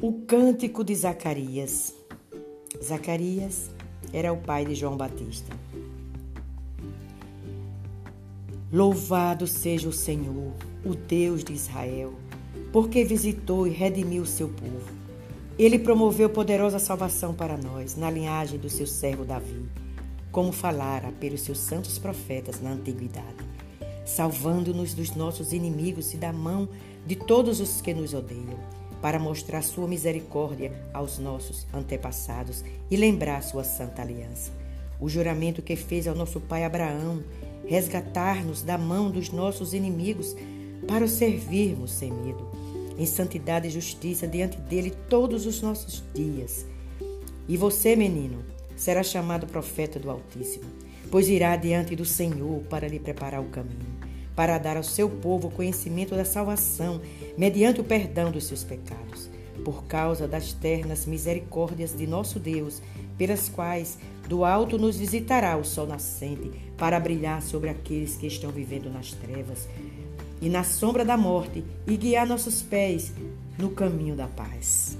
O cântico de Zacarias. Zacarias era o pai de João Batista. Louvado seja o Senhor, o Deus de Israel, porque visitou e redimiu o seu povo. Ele promoveu poderosa salvação para nós, na linhagem do seu servo Davi, como falara pelos seus santos profetas na antiguidade, salvando-nos dos nossos inimigos e da mão de todos os que nos odeiam para mostrar sua misericórdia aos nossos antepassados e lembrar sua santa aliança. O juramento que fez ao nosso pai Abraão, resgatar-nos da mão dos nossos inimigos para o servirmos sem medo, em santidade e justiça diante dele todos os nossos dias. E você, menino, será chamado profeta do Altíssimo, pois irá diante do Senhor para lhe preparar o caminho para dar ao seu povo conhecimento da salvação, mediante o perdão dos seus pecados, por causa das ternas misericórdias de nosso Deus, pelas quais do alto nos visitará o sol nascente, para brilhar sobre aqueles que estão vivendo nas trevas e na sombra da morte, e guiar nossos pés no caminho da paz.